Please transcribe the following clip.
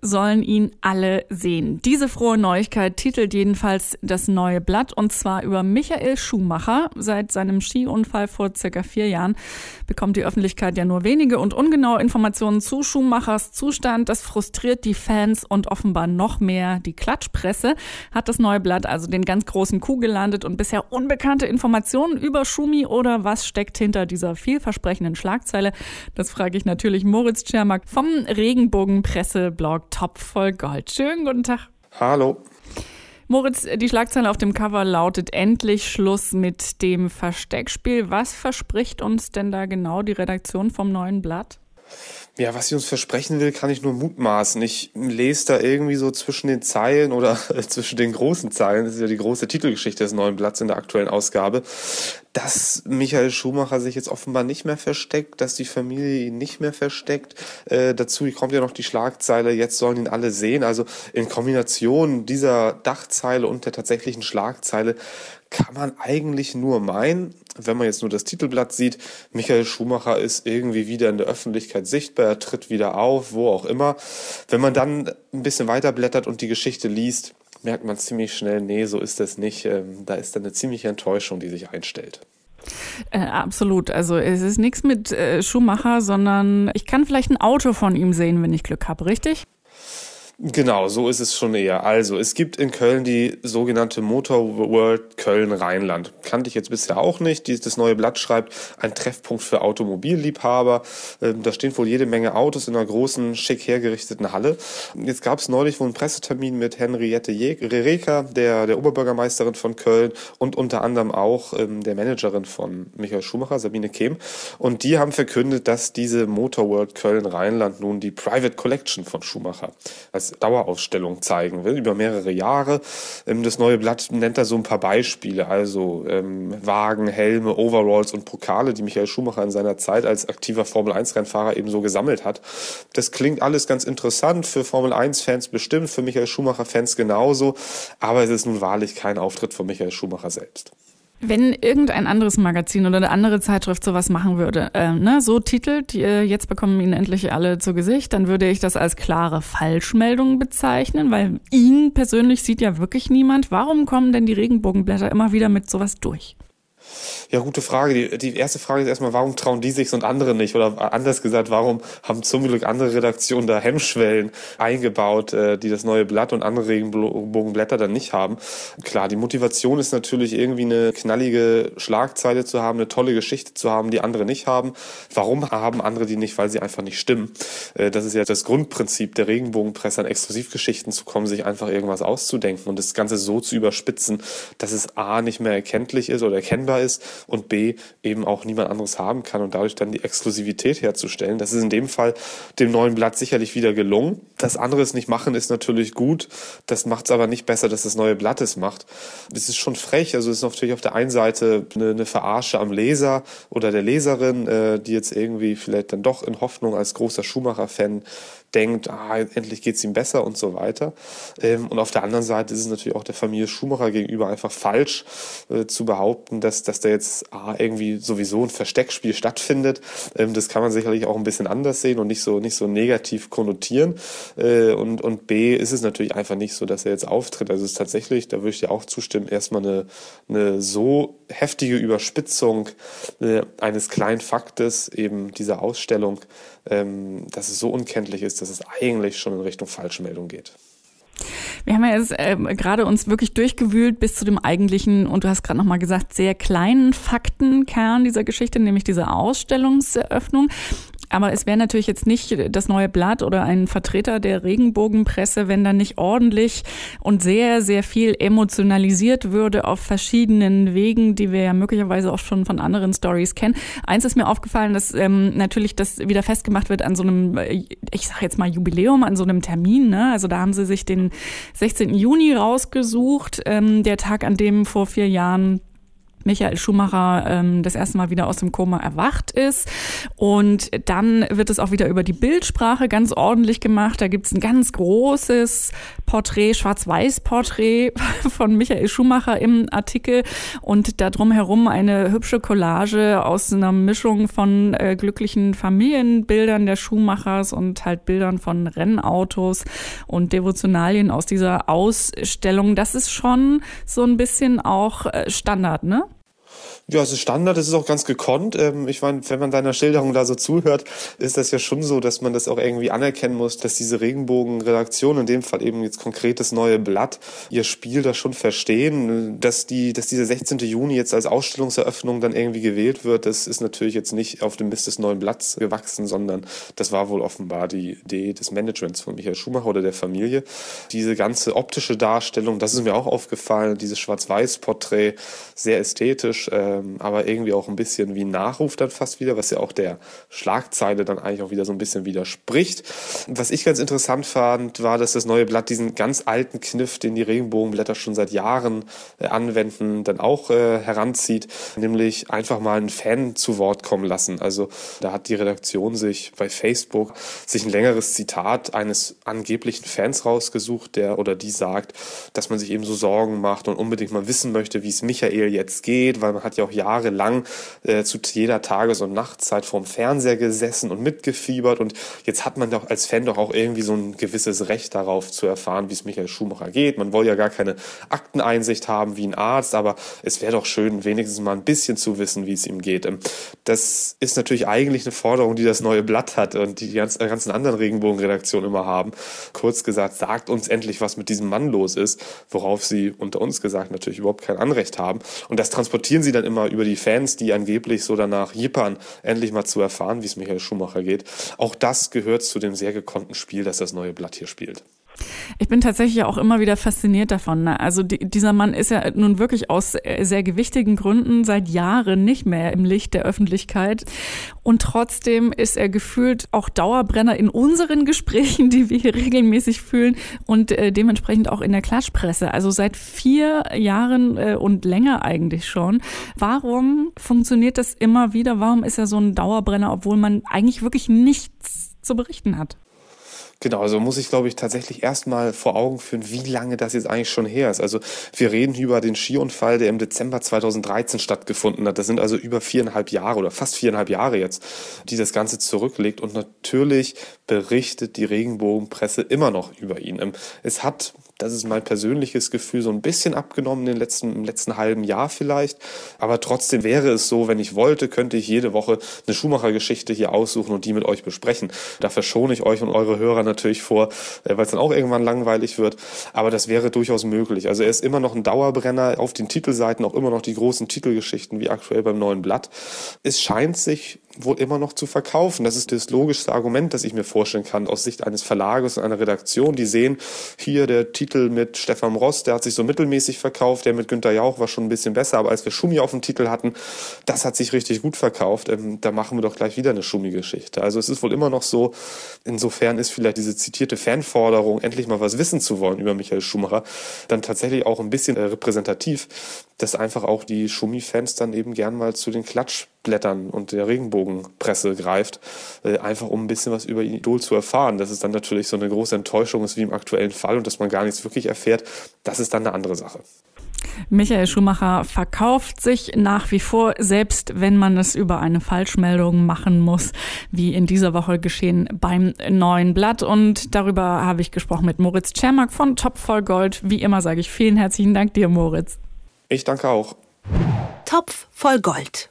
sollen ihn alle sehen. Diese frohe Neuigkeit titelt jedenfalls das neue Blatt und zwar über Michael Schumacher. Seit seinem Skiunfall vor circa vier Jahren bekommt die Öffentlichkeit ja nur wenige und ungenaue Informationen zu Schumachers Zustand. Das frustriert die Fans und offenbar noch mehr die Klatschpresse. Hat das neue Blatt also den ganz großen Kuh gelandet und bisher unbekannte Informationen über Schumi oder was steckt hinter dieser vielversprechenden Schlagzeile? Das frage ich natürlich Moritz Tschermak vom Regenbogenpresseblog Topf voll Gold. Schönen guten Tag. Hallo. Moritz, die Schlagzeile auf dem Cover lautet endlich Schluss mit dem Versteckspiel. Was verspricht uns denn da genau die Redaktion vom neuen Blatt? Ja, was sie uns versprechen will, kann ich nur mutmaßen. Ich lese da irgendwie so zwischen den Zeilen oder zwischen den großen Zeilen, das ist ja die große Titelgeschichte des neuen Blatts in der aktuellen Ausgabe, dass Michael Schumacher sich jetzt offenbar nicht mehr versteckt, dass die Familie ihn nicht mehr versteckt. Äh, dazu kommt ja noch die Schlagzeile, jetzt sollen ihn alle sehen. Also in Kombination dieser Dachzeile und der tatsächlichen Schlagzeile kann man eigentlich nur meinen, wenn man jetzt nur das Titelblatt sieht, Michael Schumacher ist irgendwie wieder in der Öffentlichkeit sichtbar, er tritt wieder auf, wo auch immer. Wenn man dann ein bisschen weiterblättert und die Geschichte liest, merkt man ziemlich schnell, nee, so ist das nicht. Ähm, da ist dann eine ziemliche Enttäuschung, die sich einstellt. Äh, absolut. Also es ist nichts mit äh, Schumacher, sondern ich kann vielleicht ein Auto von ihm sehen, wenn ich Glück habe, richtig? Genau, so ist es schon eher. Also, es gibt in Köln die sogenannte Motor World Köln-Rheinland. Kannte ich jetzt bisher auch nicht. Das neue Blatt schreibt, ein Treffpunkt für Automobillliebhaber. Ähm, da stehen wohl jede Menge Autos in einer großen, schick hergerichteten Halle. Jetzt gab es neulich wohl einen Pressetermin mit Henriette Rereka, der, der Oberbürgermeisterin von Köln und unter anderem auch ähm, der Managerin von Michael Schumacher, Sabine Kehm. Und die haben verkündet, dass diese Motor World Köln-Rheinland nun die Private Collection von Schumacher als Dauerausstellung zeigen will, über mehrere Jahre. Ähm, das neue Blatt nennt da so ein paar Beispiele, also ähm, Wagen, Helme, Overalls und Pokale, die Michael Schumacher in seiner Zeit als aktiver Formel-1-Rennfahrer eben so gesammelt hat. Das klingt alles ganz interessant, für Formel-1-Fans bestimmt, für Michael Schumacher-Fans genauso, aber es ist nun wahrlich kein Auftritt von Michael Schumacher selbst. Wenn irgendein anderes Magazin oder eine andere Zeitschrift sowas machen würde, äh, ne, so titelt, äh, jetzt bekommen ihn endlich alle zu Gesicht, dann würde ich das als klare Falschmeldung bezeichnen, weil ihn persönlich sieht ja wirklich niemand. Warum kommen denn die Regenbogenblätter immer wieder mit sowas durch? Ja, gute Frage. Die, die erste Frage ist erstmal, warum trauen die sich und andere nicht? Oder anders gesagt, warum haben zum Glück andere Redaktionen da Hemmschwellen eingebaut, äh, die das neue Blatt und andere Regenbogenblätter dann nicht haben? Klar, die Motivation ist natürlich irgendwie eine knallige Schlagzeile zu haben, eine tolle Geschichte zu haben, die andere nicht haben. Warum haben andere die nicht? Weil sie einfach nicht stimmen. Äh, das ist ja das Grundprinzip der Regenbogenpresse, an Exklusivgeschichten zu kommen, sich einfach irgendwas auszudenken und das Ganze so zu überspitzen, dass es A nicht mehr erkenntlich ist oder erkennbar ist und B eben auch niemand anderes haben kann und dadurch dann die Exklusivität herzustellen. Das ist in dem Fall dem neuen Blatt sicherlich wieder gelungen. Das andere es nicht machen ist natürlich gut. Das macht es aber nicht besser, dass das neue Blatt es macht. Es ist schon frech. Also es ist natürlich auf der einen Seite eine, eine Verarsche am Leser oder der Leserin, äh, die jetzt irgendwie vielleicht dann doch in Hoffnung als großer Schumacher-Fan denkt, ah, endlich geht's ihm besser und so weiter. Ähm, und auf der anderen Seite ist es natürlich auch der Familie Schumacher gegenüber einfach falsch äh, zu behaupten, dass, dass da jetzt ah, irgendwie sowieso ein Versteckspiel stattfindet. Ähm, das kann man sicherlich auch ein bisschen anders sehen und nicht so, nicht so negativ konnotieren. Äh, und, und B ist es natürlich einfach nicht so, dass er jetzt auftritt. Also es ist tatsächlich, da würde ich dir auch zustimmen, erstmal eine, eine so heftige Überspitzung äh, eines kleinen Faktes, eben dieser Ausstellung, ähm, dass es so unkenntlich ist, dass es eigentlich schon in Richtung Falschmeldung geht. Wir haben ja jetzt äh, gerade uns wirklich durchgewühlt bis zu dem eigentlichen, und du hast gerade nochmal gesagt, sehr kleinen Faktenkern dieser Geschichte, nämlich diese Ausstellungseröffnung. Aber es wäre natürlich jetzt nicht das neue Blatt oder ein Vertreter der Regenbogenpresse, wenn da nicht ordentlich und sehr, sehr viel emotionalisiert würde auf verschiedenen Wegen, die wir ja möglicherweise auch schon von anderen Stories kennen. Eins ist mir aufgefallen, dass ähm, natürlich das wieder festgemacht wird an so einem, ich sage jetzt mal Jubiläum, an so einem Termin. Ne? Also da haben sie sich den 16. Juni rausgesucht, ähm, der Tag, an dem vor vier Jahren Michael Schumacher ähm, das erste Mal wieder aus dem Koma erwacht ist. Und dann wird es auch wieder über die Bildsprache ganz ordentlich gemacht. Da gibt es ein ganz großes Porträt, Schwarz-Weiß-Porträt von Michael Schumacher im Artikel und da drumherum eine hübsche Collage aus einer Mischung von äh, glücklichen Familienbildern der Schumachers und halt Bildern von Rennautos und Devotionalien aus dieser Ausstellung. Das ist schon so ein bisschen auch äh, Standard, ne? Ja, es ist Standard, es ist auch ganz gekonnt. Ähm, ich meine, wenn man deiner Schilderung da so zuhört, ist das ja schon so, dass man das auch irgendwie anerkennen muss, dass diese Regenbogen-Redaktion, in dem Fall eben jetzt konkret das neue Blatt, ihr Spiel da schon verstehen. Dass die, dass dieser 16. Juni jetzt als Ausstellungseröffnung dann irgendwie gewählt wird, das ist natürlich jetzt nicht auf dem Mist des neuen Blatts gewachsen, sondern das war wohl offenbar die Idee des Managements von Michael Schumacher oder der Familie. Diese ganze optische Darstellung, das ist mir auch aufgefallen, dieses Schwarz-Weiß-Porträt, sehr ästhetisch, äh, ähm, aber irgendwie auch ein bisschen wie ein Nachruf dann fast wieder, was ja auch der Schlagzeile dann eigentlich auch wieder so ein bisschen widerspricht. Was ich ganz interessant fand, war, dass das neue Blatt diesen ganz alten Kniff, den die Regenbogenblätter schon seit Jahren äh, anwenden, dann auch äh, heranzieht, nämlich einfach mal einen Fan zu Wort kommen lassen. Also da hat die Redaktion sich bei Facebook sich ein längeres Zitat eines angeblichen Fans rausgesucht, der oder die sagt, dass man sich eben so Sorgen macht und unbedingt mal wissen möchte, wie es Michael jetzt geht, weil man hat ja auch jahrelang äh, zu jeder Tages- und Nachtzeit vorm Fernseher gesessen und mitgefiebert. Und jetzt hat man doch als Fan doch auch irgendwie so ein gewisses Recht darauf zu erfahren, wie es Michael Schumacher geht. Man wollte ja gar keine Akteneinsicht haben wie ein Arzt, aber es wäre doch schön, wenigstens mal ein bisschen zu wissen, wie es ihm geht. Ähm, das ist natürlich eigentlich eine Forderung, die das neue Blatt hat und die ganzen, ganzen anderen Regenbogenredaktionen immer haben. Kurz gesagt, sagt uns endlich, was mit diesem Mann los ist, worauf sie unter uns gesagt natürlich überhaupt kein Anrecht haben. Und das transportieren sie dann immer über die Fans, die angeblich so danach jippern, endlich mal zu erfahren, wie es Michael Schumacher geht. Auch das gehört zu dem sehr gekonnten Spiel, das das neue Blatt hier spielt. Ich bin tatsächlich auch immer wieder fasziniert davon. Ne? Also die, dieser Mann ist ja nun wirklich aus sehr gewichtigen Gründen seit Jahren nicht mehr im Licht der Öffentlichkeit. Und trotzdem ist er gefühlt auch Dauerbrenner in unseren Gesprächen, die wir hier regelmäßig fühlen und äh, dementsprechend auch in der Klatschpresse. Also seit vier Jahren äh, und länger eigentlich schon. Warum funktioniert das immer wieder? Warum ist er so ein Dauerbrenner, obwohl man eigentlich wirklich nichts zu berichten hat? Genau, also muss ich, glaube ich, tatsächlich erstmal vor Augen führen, wie lange das jetzt eigentlich schon her ist. Also wir reden über den Skiunfall, der im Dezember 2013 stattgefunden hat. Das sind also über viereinhalb Jahre oder fast viereinhalb Jahre jetzt, die das Ganze zurücklegt. Und natürlich berichtet die Regenbogenpresse immer noch über ihn. Ähm, es hat das ist mein persönliches Gefühl, so ein bisschen abgenommen in den letzten, im letzten halben Jahr vielleicht. Aber trotzdem wäre es so, wenn ich wollte, könnte ich jede Woche eine Schumacher-Geschichte hier aussuchen und die mit euch besprechen. Da verschone ich euch und eure Hörer natürlich vor, äh, weil es dann auch irgendwann langweilig wird. Aber das wäre durchaus möglich. Also er ist immer noch ein Dauerbrenner. Auf den Titelseiten auch immer noch die großen Titelgeschichten, wie aktuell beim neuen Blatt. Es scheint sich wohl immer noch zu verkaufen. Das ist das logischste Argument, das ich mir vorstellen kann aus Sicht eines Verlages und einer Redaktion. Die sehen hier der Titel mit Stefan Ross, der hat sich so mittelmäßig verkauft, der mit Günter Jauch war schon ein bisschen besser, aber als wir Schumi auf dem Titel hatten, das hat sich richtig gut verkauft. Ähm, da machen wir doch gleich wieder eine Schumi-Geschichte. Also es ist wohl immer noch so, insofern ist vielleicht diese zitierte Fanforderung, endlich mal was wissen zu wollen über Michael Schumacher, dann tatsächlich auch ein bisschen äh, repräsentativ, dass einfach auch die Schumi-Fans dann eben gern mal zu den Klatschblättern und der Regenbogenpresse greift, äh, einfach um ein bisschen was über Idol zu erfahren. Dass es dann natürlich so eine große Enttäuschung ist wie im aktuellen Fall und dass man gar nichts wirklich erfährt, das ist dann eine andere Sache. Michael Schumacher verkauft sich nach wie vor, selbst wenn man es über eine Falschmeldung machen muss, wie in dieser Woche geschehen beim neuen Blatt. Und darüber habe ich gesprochen mit Moritz Czermak von Top voll Gold. Wie immer sage ich vielen herzlichen Dank dir, Moritz. Ich danke auch. Topf voll Gold.